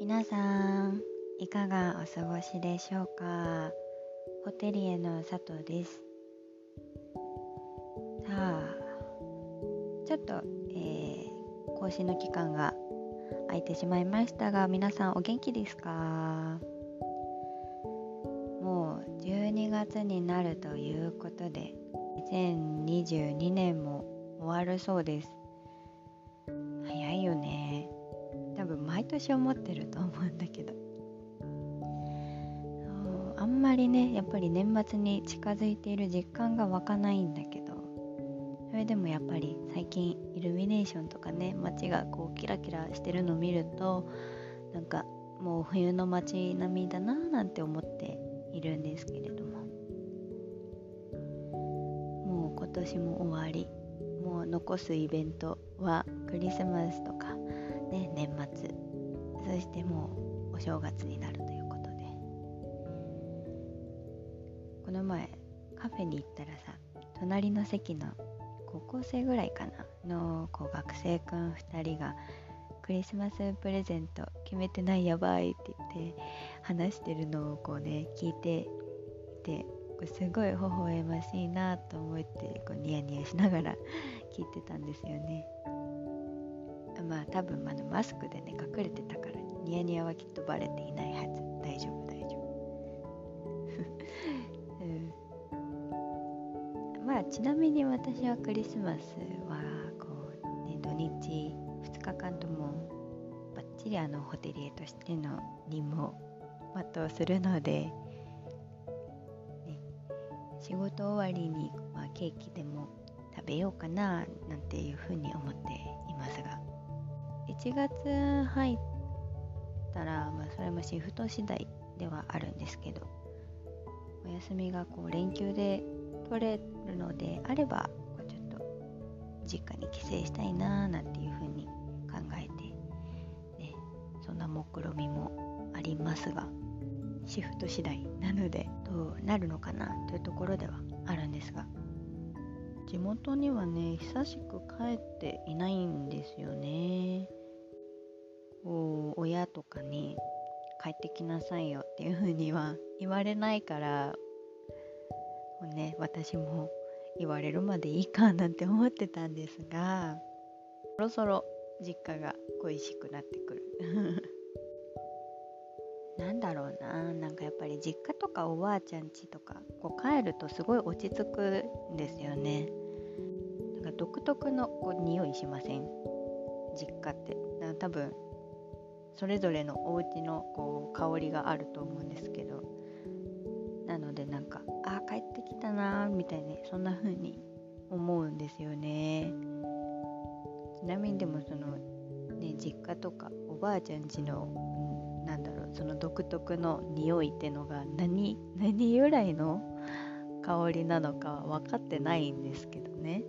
皆さんいかがお過ごしでしょうか？ホテリエの佐藤です。さあちょっと、えー、更新の期間が空いてしまいましたが皆さんお元気ですか？もう12月になるということで2022年も終わるそうです。分毎年思ってると思うんだけど。あんまりねやっぱり年末に近づいている実感が湧かないんだけど。それでもやっぱり最近イルミネーションとかね街がこうキラキラしてるのを見るとなんかもう冬の街並みだななんて思っているんですけれども。もう今年も終わり。もう残すイベントはクリスマスとか、ね、年末。そしてもうお正月になるということで。この前カフェに行ったらさ隣の席の高校生ぐらいかな。のこう学生くん2人がクリスマスプレゼント決めてないやばいって言って話してるのをこうね聞いていてすごい微笑ましいなと思ってこうニヤニヤしながら聞いてたんですよね。まあ多分あのマスクでね隠れてたからニヤニヤはきっとバレていないはず。大丈夫大丈夫、うん、まあちなみに私はクリスマスはこうね土日2日間ともバッチリあのホテリエとしての任務を全うするのでね仕事終わりに、まあ、ケーキでも食べようかななんていうふうに思っていますが。1月入ったら、まあ、それもシフト次第ではあるんですけどお休みがこう連休で取れるのであればこうちょっと実家に帰省したいななんていうふうに考えて、ね、そんな目論みもありますがシフト次第なのでどうなるのかなというところではあるんですが。地元にはね久しく帰っていないんですよね。親とかに帰ってきなさいよっていう風には言われないからもうね私も言われるまでいいかなんて思ってたんですがそろそろ実家が恋しくなってくる。なんだろうななんかやっぱり実家とかおばあちゃん家とかこう帰るとすごい落ち着くんですよね。なんか独特のこう匂いしません？実家って。多分それぞれのお家のこう香りがあると思うんですけどなのでなんかあ帰ってきたなみたいにそんな風に思うんですよね。ちなみにでもそのね実家とかおばあちゃん家のなんだろうその独特の匂いってのが何 何由来の香りなのかは分かってないんですけどね。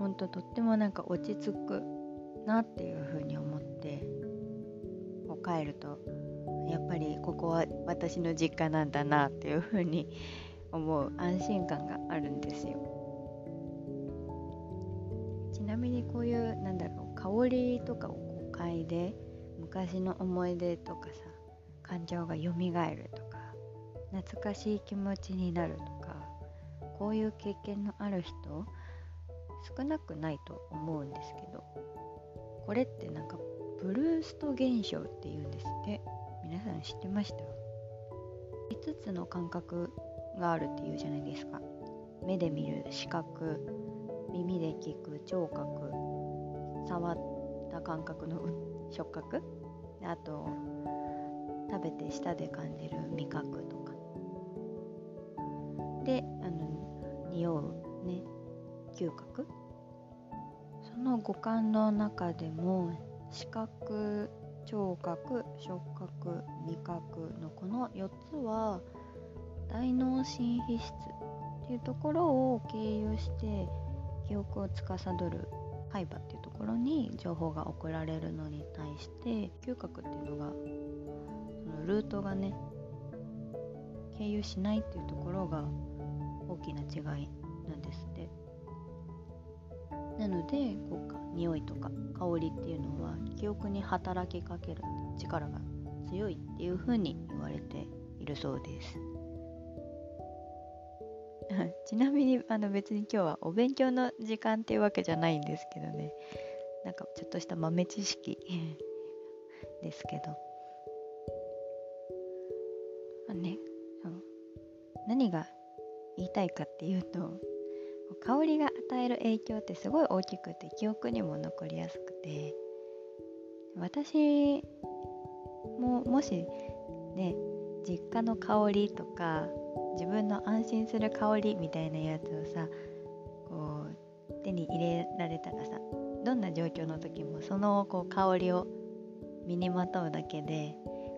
ほんととってもなんか落ち着くなっていうふうに思ってこう帰るとやっぱりここは私の実家なんだなっていうふうに思う安心感があるんですよ。ちなみにこういうなんだろう香りとかをこう嗅いで昔の思い出とかさ感情がよみがえるとか懐かしい気持ちになるとかこういう経験のある人少なくないと思うんですけどこれってなんかブルースト現象っていうんですって。皆さん知ってました？5つの感覚があるっていうじゃないですか。目で見る視覚耳で聞く聴覚触った感覚の 触覚。あと食べて舌で感じる味覚とか。であの匂うね。嗅覚？その五感の中でも視覚聴覚触覚味覚のこの4つは大脳新皮質っていうところを経由して記憶を司る海馬っていうところに情報が送られるのに対して嗅覚っていうのがそのルートがね経由しないっていうところが大きな違いなんです。ってなのでこうか匂いとか香りっていうのは記憶に働きかける力が強いっていうふうに言われているそうです。ちなみにあの別に今日はお勉強の時間っていうわけじゃないんですけどね。なんかちょっとした豆知識 ですけど。あね何が言いたいかっていうと香りが与える影響ってすごい大きくて記憶にも残りやすくて私ももしね実家の香りとか自分の安心する香りみたいなやつをさこう手に入れられたらさどんな状況の時もそのこう香りを身にまとうだけで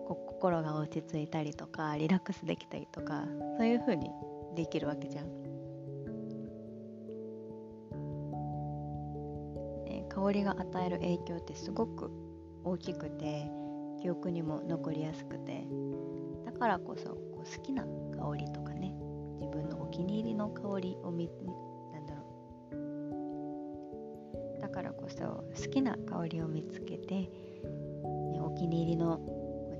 こう心が落ち着いたりとかリラックスできたりとかそういう風にできるわけじゃん。香りが与える影響ってすごく大きくて記憶にも残りやすくてだからこそこう好きな香りとかね自分のお気に入りの香りを見なんだろう。だからこそ好きな香りを見つけて、ね、お気に入りの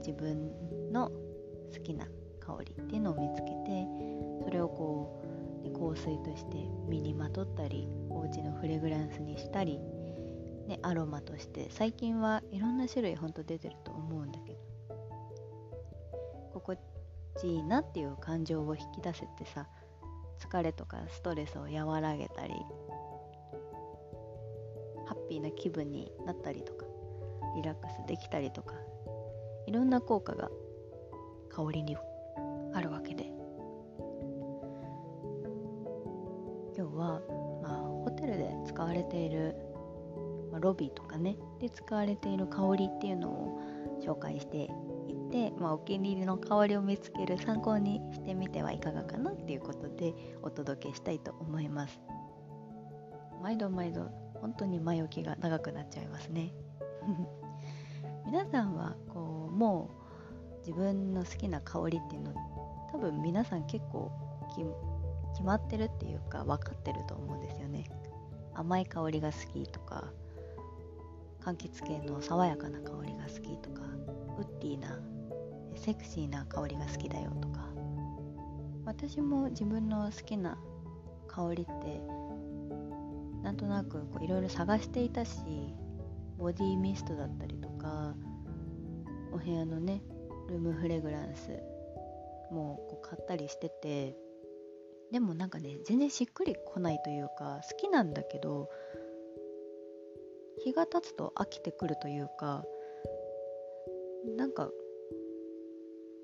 自分の好きな香りっていうのを見つけてそれをこう、香水として身にまとったりお家のフレグランスにしたりね、アロマとして最近はいろんな種類ほんと出てると思うんだけど。心地いいなっていう感情を引き出せてさ疲れとかストレスを和らげたりハッピーな気分になったりとかリラックスできたりとかいろんな効果が香りにあるわけで。今日は、まあ、ホテルで使われているまあ、ロビーとかねで使われている香りっていうのを紹介していって、まあ、お気に入りの香りを見つける参考にしてみてはいかがかなっていうことでお届けしたいと思います。毎度毎度本当に前置きが長くなっちゃいますね。皆さんはこうもう自分の好きな香りっていうの多分皆さん結構決まってるっていうか分かってると思うんですよね。甘い香りが好きとか柑橘系の爽やかな香りが好きとかウッディなセクシーな香りが好きだよとか。私も自分の好きな香りってなんとなくいろいろ探していたしボディミストだったりとかお部屋のねルームフレグランスもこう買ったりしててでもなんかね全然しっくりこないというか好きなんだけど日が経つと飽きてくるというかなんか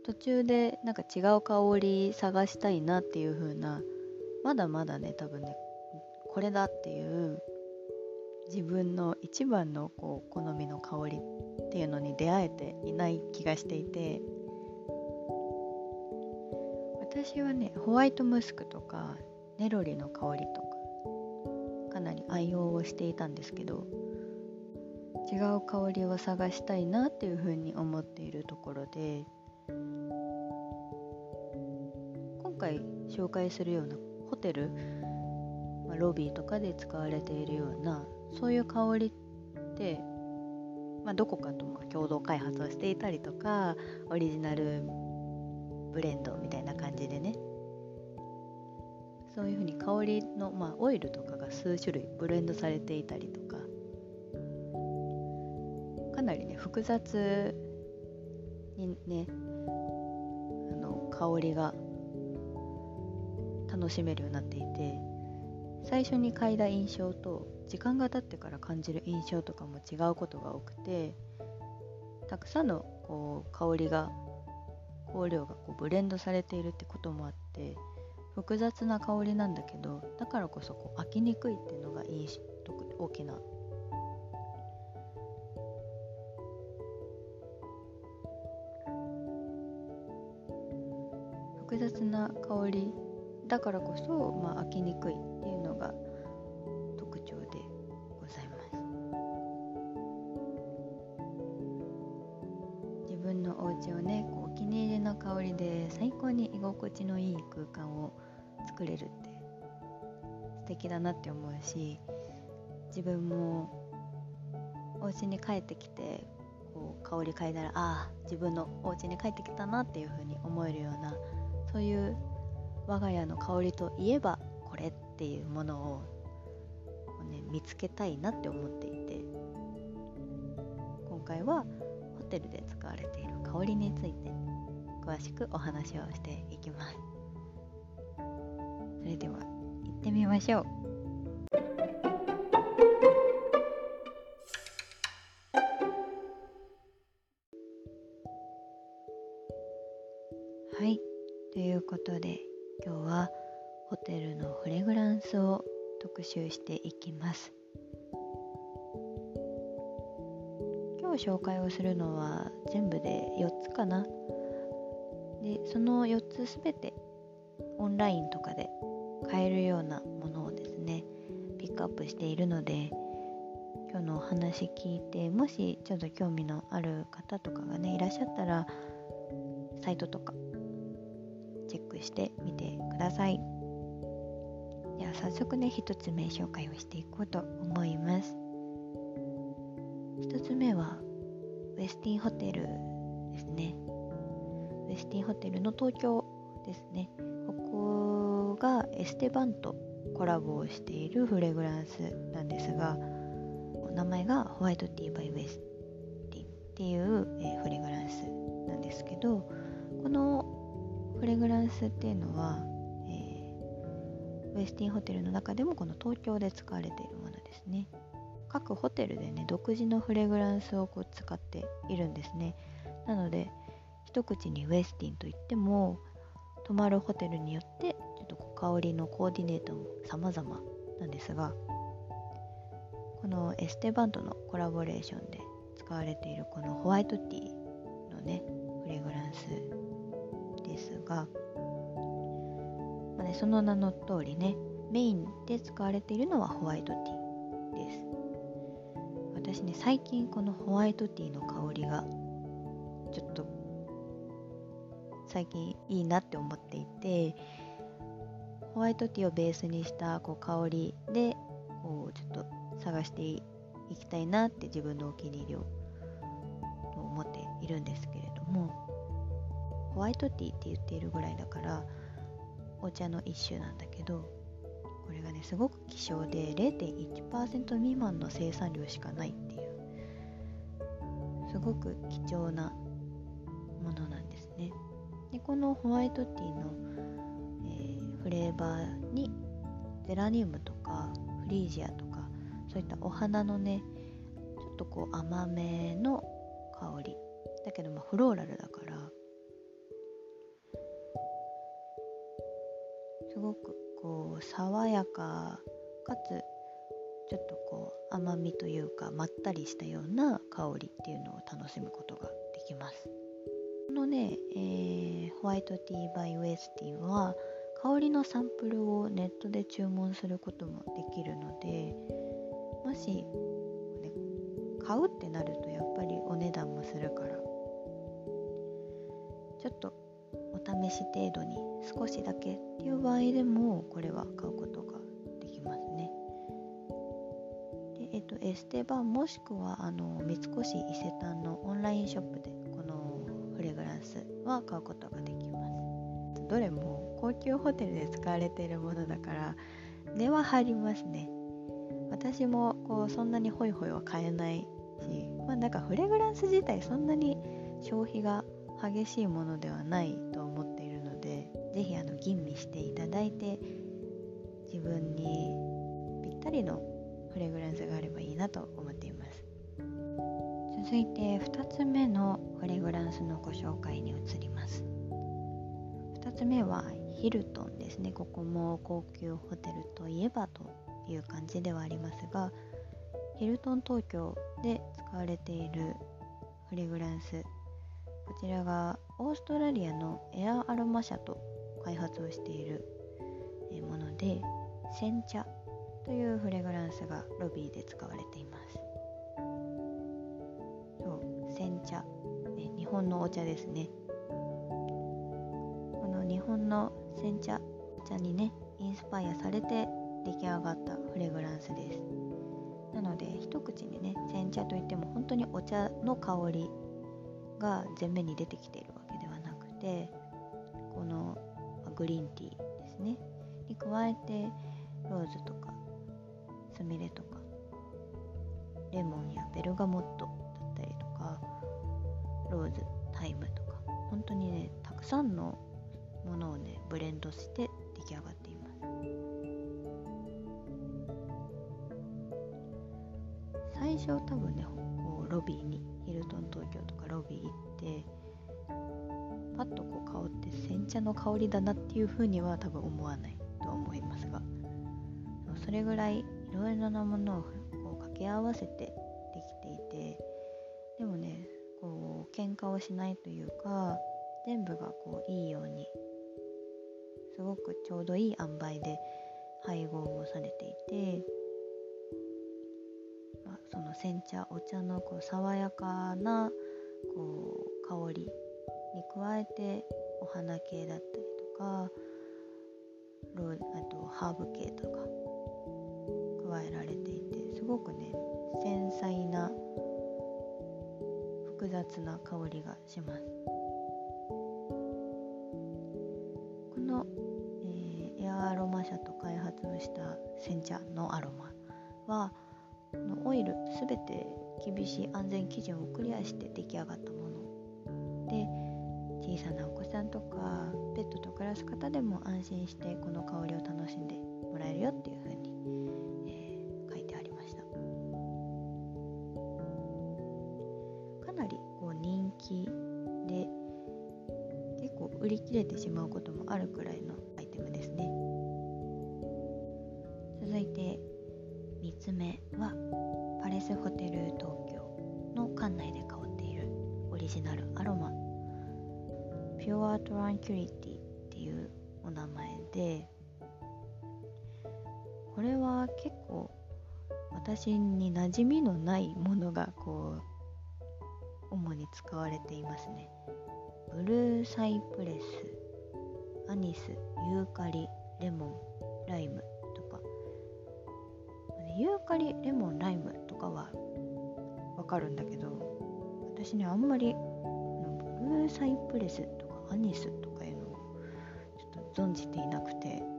途中でなんか違う香り探したいなっていう風なまだまだね多分ねこれだっていう自分の一番のこう好みの香りっていうのに出会えていない気がしていて私はねホワイトムスクとかネロリの香りとかかなり愛用をしていたんですけど違う香りを探したいなっていうふうに思っているところで今回紹介するようなホテル、まあ、ロビーとかで使われているようなそういう香りって、まあ、どこかと共同開発をしていたりとかオリジナルブレンドみたいな感じでね。そういうふうに香りの、まあ、オイルとかが数種類ブレンドされていたりとかなりね複雑にねあの香りが楽しめるようになっていて最初に嗅いだ印象と時間が経ってから感じる印象とかも違うことが多くてたくさんのこう香りが香料がこうブレンドされているってこともあって複雑な香りなんだけどだからこそこう飽きにくいっていうのがいい大きな雑な香り。だからこそ、まあ、飽きにくいっていうのが特徴でございます。自分のお家をねこうお気に入りの香りで最高に居心地のいい空間を作れるって素敵だなって思うし自分もお家に帰ってきてこう香り嗅いだらああ自分のお家に帰ってきたなっていう風に思えるようなそういう我が家の香りといえばこれっていうものを、ね、見つけたいなって思っていて。今回はホテルで使われている香りについて詳しくお話をしていきます。それでは行ってみましょう。特集していきます。今日紹介をするのは全部で4つかな。でその4つすべてオンラインとかで買えるようなものをですねピックアップしているので今日のお話聞いてもしちょっと興味のある方とかがねいらっしゃったらサイトとかチェックしてみてください。では早速ね1つ目紹介をしていこうと思います。1つ目はウェスティンホテルですね。ウェスティンホテルの東京ですね。ここがエステバンとコラボをしているフレグランスなんですがお名前がホワイトティーバイウェスティンっていう、え、フレグランスなんですけどこのフレグランスっていうのは、ェスティンホテルの中でもこの東京で使われているものですね。各ホテルでね独自のフレグランスをこう使っているんですね。なので一口にウェスティンといっても泊まるホテルによってちょっとこう香りのコーディネートも様々なんですがこのエステバントのコラボレーションで使われているこのホワイトティーのねフレグランスですが、まあね、その名の通りねメインで使われているのはホワイトティーです。私ね最近このホワイトティーの香りがちょっと最近いいなって思っていてホワイトティーをベースにしたこう香りでこうちょっと探していきたいなって自分のお気に入りを思っているんですけれどもホワイトティーって言っているぐらいだからお茶の一種なんだけどこれがねすごく希少で0.1%未満の生産量しかないっていうすごく貴重なものなんですね。でこのホワイトティーの、えー、フレーバーにゼラニウムとかフリージアとかそういったお花のねちょっとこう甘めの香り。だけどまあフローラルだからう爽やかかつちょっとこう甘みというかまったりしたような香りっていうのを楽しむことができます。このね、えー、ホワイトティーバイウェスティンは香りのサンプルをネットで注文することもできるのでもし、ね、買うってなるとやっぱりお値段もするから。ちょっとお試し程度に少しだけっていう場合でもこれは買うことができますね。でえっと、エステバンもしくはあの三越伊勢丹のオンラインショップでこのフレグランスは買うことができます。どれも高級ホテルで使われているものだから値は張りますね。私もこうそんなにホイホイは買えないし、まあ、なんかフレグランス自体そんなに消費が激しいものではないと思っているので是非あの吟味していただいて自分にぴったりのフレグランスがあればいいなと思っています。続いて2つ目のフレグランスのご紹介に移ります。2つ目はヒルトンですね。ここも高級ホテルといえばという感じではありますがヒルトン東京で使われているフレグランスこちらがオーストラリアのエアアロマ社と開発をしているもので煎茶というフレグランスがロビーで使われています。そう煎茶、ね、日本のお茶ですね。この日本の煎茶お茶にねインスパイアされて出来上がったフレグランスです。なので一口にね煎茶といっても本当にお茶の香りが前面に出てきているわけではなくてこのグリーンティーですね。に加えてローズとかスミレとかレモンやベルガモットだったりとかローズタイムとか本当にねたくさんのものをねブレンドして出来上がっています。最初多分ねこうロビーにルトン東京とかロビー行ってパッとこう香って煎茶の香りだなっていうふうには多分思わないと思いますがそれぐらいいろいろなものをこう掛け合わせてできていてでもねこう喧嘩をしないというか全部がこういいようにすごくちょうどいい塩梅で配合をされていて、煎茶お茶のこう爽やかなこう香りに加えてお花系だったりとかロあとハーブ系とか加えられていてすごくね繊細な複雑な香りがします。この、えー、エアアロマ社と開発した煎茶のアロマはこのオイルすべて厳しい安全基準をクリアして出来上がったもの。で小さなお子さんとかペットと暮らす方でも安心してこの香りを楽しんでもらえるよっていう風に、えー、書いてありました。かなりこう人気で結構売り切れてしまうこともあるくらいピュアトランキュリティっていうお名前でこれは結構私に馴染みのないものがこう主に使われていますね。ブルーサイプレスアニスユーカリレモンライムとか。ユーカリレモンライムとかはわかるんだけど私ねあんまりブルーサイプレスアニスとかいうのをちょっと存じていなくて。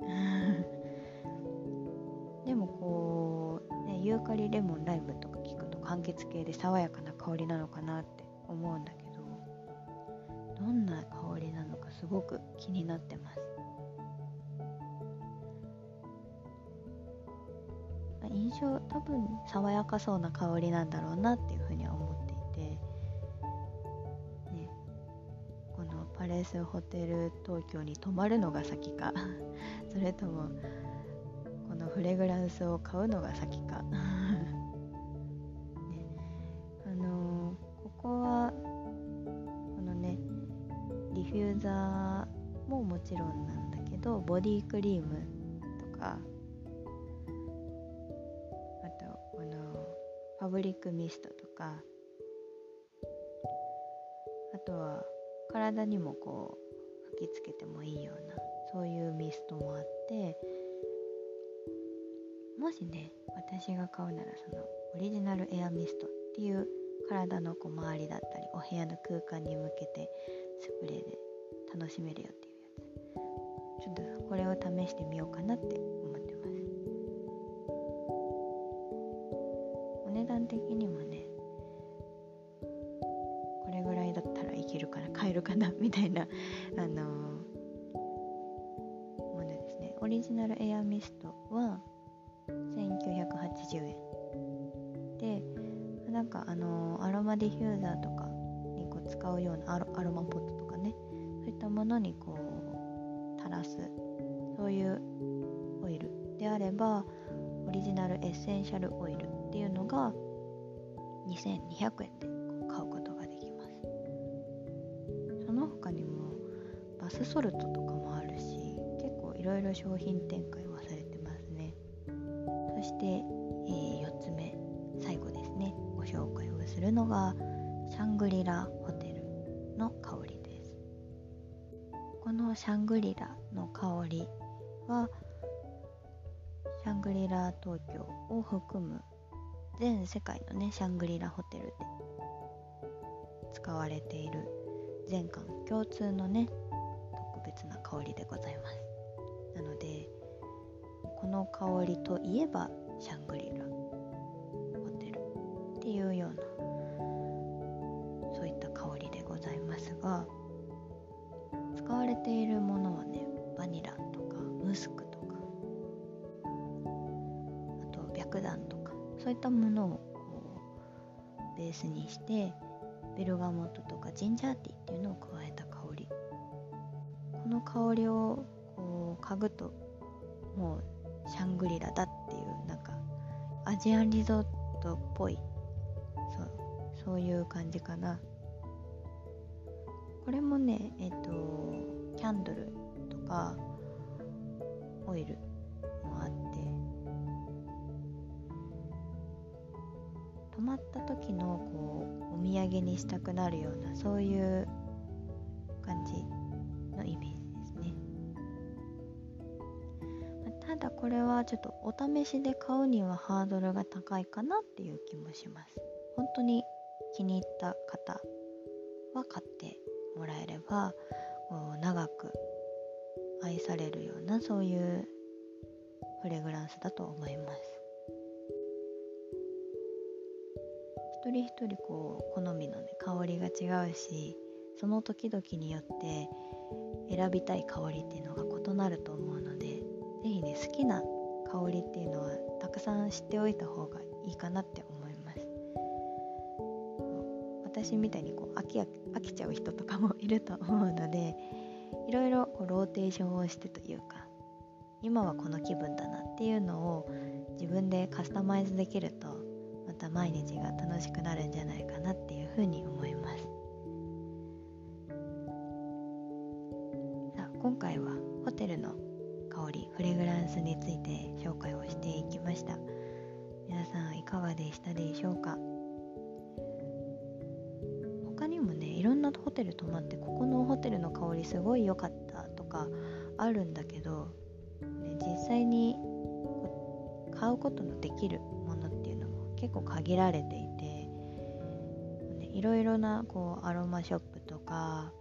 でもこう、ね、ユーカリレモンライムとか聞くと柑橘系で爽やかな香りなのかなって思うんだけどどんな香りなのかすごく気になってます。印象多分爽やかそうな香りなんだろうなっていうホテル東京に泊まるのが先か。それともこのフレグランスを買うのが先か。ね、あのー、ここはこのねディフューザーももちろんなんだけどボディクリームとかあとこのファブリックミストとかあとは体にもこう吹きつけてもいいようなそういうミストもあってもしね私が買うならそのオリジナルエアミストっていう体のこう周りだったりお部屋の空間に向けてスプレーで楽しめるよっていうやつ。ちょっとこれを試してみようかなって思ってます。お値段的にもねえるかな みたいなあのものですね。オリジナルエアミストは1980円。でなんかあのアロマディフューザーとかにこう使うようなアロアロマポットとかね。そういったものにこう垂らすそういうオイル。であればオリジナルエッセンシャルオイルっていうのが2200円でスソルトとかもあるし結構いろいろ商品展開はされてますね。そして、えー、4つ目最後ですね。ご紹介をするのがシャングリラホテルの香りです。このシャングリラの香りはシャングリラ東京を含む全世界のねシャングリラホテルで使われている全館共通のね特別な香りでございます。なのでこの香りといえばシャングリラ。ホテルっていうようなそういった香りでございますが使われているものはねバニラとかムスクとかあと白檀とかそういったものをベースにしてベルガモットとかジンジャーティーっていう香りをこう嗅ぐともうシャングリラだっていうなんかアジアンリゾートっぽいそうそういう感じかな。これもねえっ、ー、とキャンドルとかオイルもあって泊まった時のこうお土産にしたくなるようなそういう感じこれはちょっとお試しで買うにはハードルが高いかなっていう気もします。本当に気に入った方は買ってもらえれば長く愛されるようなそういうフレグランスだと思います。一人一人こう好みのね香りが違うしその時々によって選びたい香りっていうのが異なると思うので是非ね好きな香りっていうのはたくさん知っておいた方がいいかなって思います。私みたいにこう飽き飽きちゃう人とかもいると思うのでいろいろこうローテーションをしてというか今はこの気分だなっていうのを自分でカスタマイズできるとまた毎日が楽しくなるんじゃないかなっていうふうに思います。さあ今回はホテル泊まってここのホテルの香りすごい良かったとかあるんだけどね実際に買うことのできるものっていうのも結構限られていて、ね、いろいろなこうアロマショップとか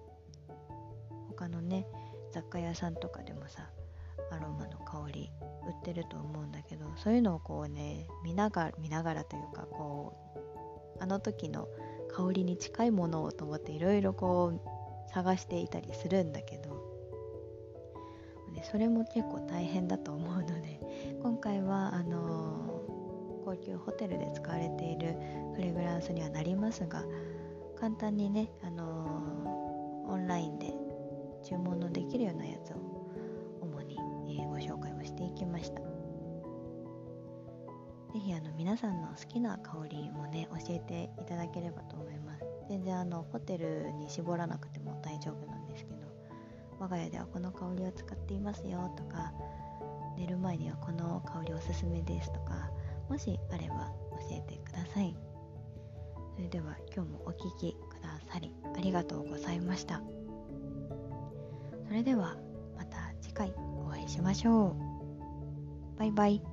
他のね雑貨屋さんとかでもさアロマの香り売ってると思うんだけどそういうのをこうね見ながら見ながらというかこうあの時の香りに近いものをと思っていろいろこう探していたりするんだけど。でそれも結構大変だと思うので今回はあのー、高級ホテルで使われているフレグランスにはなりますが簡単にね、あのー、オンラインで注文のできるようなやつを主に、えー、ご紹介をしていきました。是非あの皆さんの好きな香りもね教えていただければと思います。全然あのホテルに絞らなくても大丈夫なんですけど我が家ではこの香りを使っていますよとか寝る前にはこの香りおすすめですとかもしあれば教えてください。それでは今日もお聴きくださりありがとうございました。それではまた次回お会いしましょう。バイバイ。